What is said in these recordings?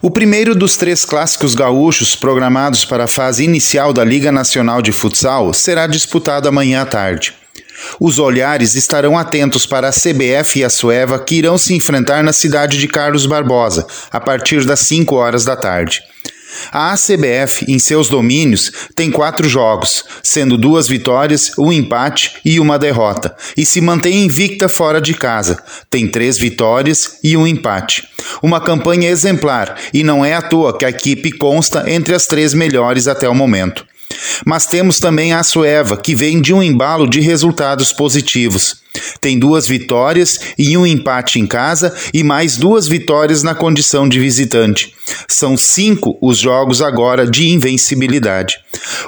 O primeiro dos três clássicos gaúchos programados para a fase inicial da Liga Nacional de Futsal será disputado amanhã à tarde. Os olhares estarão atentos para a CBF e a Sueva que irão se enfrentar na cidade de Carlos Barbosa a partir das 5 horas da tarde. A ACBF, em seus domínios, tem quatro jogos, sendo duas vitórias, um empate e uma derrota, e se mantém invicta fora de casa. Tem três vitórias e um empate. Uma campanha exemplar, e não é à toa que a equipe consta entre as três melhores até o momento. Mas temos também a Sueva, que vem de um embalo de resultados positivos. Tem duas vitórias e um empate em casa e mais duas vitórias na condição de visitante. São cinco os jogos agora de invencibilidade.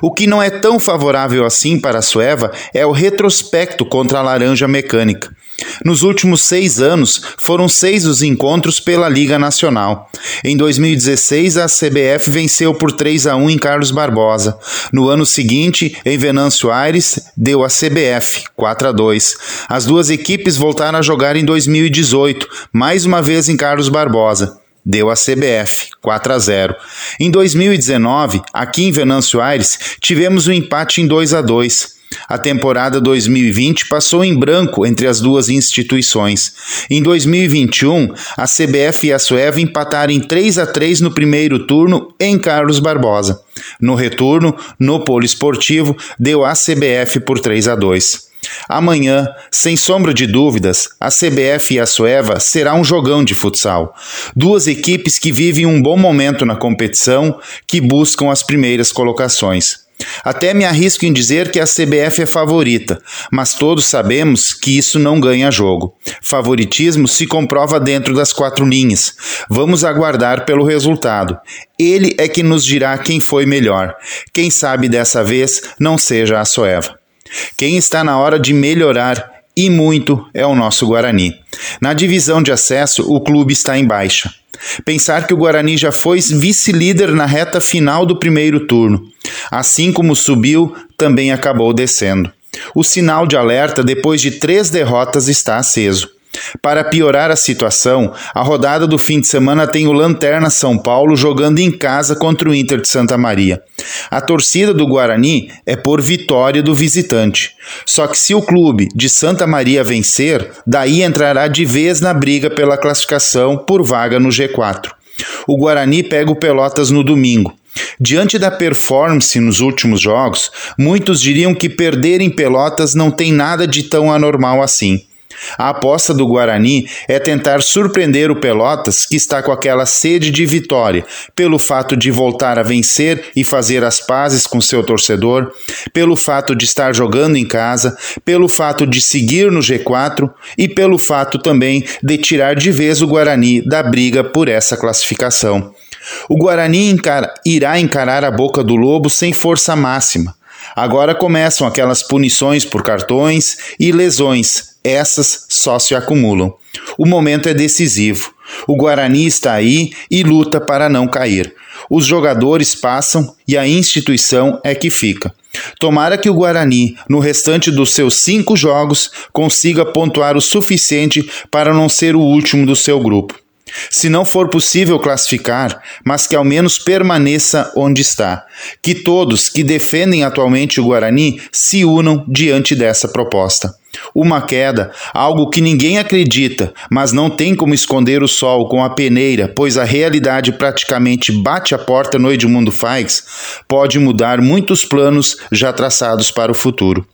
O que não é tão favorável assim para a Sueva é o retrospecto contra a Laranja Mecânica. Nos últimos seis anos, foram seis os encontros pela Liga Nacional. Em 2016, a CBF venceu por 3 a 1 em Carlos Barbosa. No ano seguinte, em Venâncio Aires, deu a CBF 4 a 2. As duas equipes voltaram a jogar em 2018, mais uma vez em Carlos Barbosa deu a CBF 4 a 0. Em 2019, aqui em Venâncio Aires, tivemos um empate em 2 a 2. A temporada 2020 passou em branco entre as duas instituições. Em 2021, a CBF e a Sueva empataram em 3 a 3 no primeiro turno em Carlos Barbosa. No retorno, no poliesportivo, deu a CBF por 3 a 2. Amanhã, sem sombra de dúvidas, a CBF e a Sueva será um jogão de futsal. Duas equipes que vivem um bom momento na competição, que buscam as primeiras colocações. Até me arrisco em dizer que a CBF é favorita, mas todos sabemos que isso não ganha jogo. Favoritismo se comprova dentro das quatro linhas. Vamos aguardar pelo resultado. Ele é que nos dirá quem foi melhor. Quem sabe dessa vez não seja a Soeva. Quem está na hora de melhorar e muito é o nosso Guarani. Na divisão de acesso, o clube está em baixa. Pensar que o Guarani já foi vice-líder na reta final do primeiro turno. Assim como subiu, também acabou descendo. O sinal de alerta depois de três derrotas está aceso. Para piorar a situação, a rodada do fim de semana tem o Lanterna São Paulo jogando em casa contra o Inter de Santa Maria. A torcida do Guarani é por vitória do visitante. Só que se o clube de Santa Maria vencer, daí entrará de vez na briga pela classificação por vaga no G4. O Guarani pega o Pelotas no domingo. Diante da performance nos últimos jogos, muitos diriam que perder em Pelotas não tem nada de tão anormal assim. A aposta do Guarani é tentar surpreender o Pelotas, que está com aquela sede de vitória, pelo fato de voltar a vencer e fazer as pazes com seu torcedor, pelo fato de estar jogando em casa, pelo fato de seguir no G4 e pelo fato também de tirar de vez o Guarani da briga por essa classificação. O Guarani irá encarar a boca do lobo sem força máxima. Agora começam aquelas punições por cartões e lesões essas só se acumulam. O momento é decisivo. O Guarani está aí e luta para não cair. Os jogadores passam e a instituição é que fica. Tomara que o Guarani, no restante dos seus cinco jogos, consiga pontuar o suficiente para não ser o último do seu grupo. Se não for possível classificar, mas que ao menos permaneça onde está. Que todos que defendem atualmente o Guarani se unam diante dessa proposta. Uma queda, algo que ninguém acredita, mas não tem como esconder o sol com a peneira, pois a realidade praticamente bate a porta no Edmundo Faz, pode mudar muitos planos já traçados para o futuro.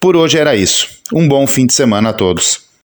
Por hoje era isso. Um bom fim de semana a todos.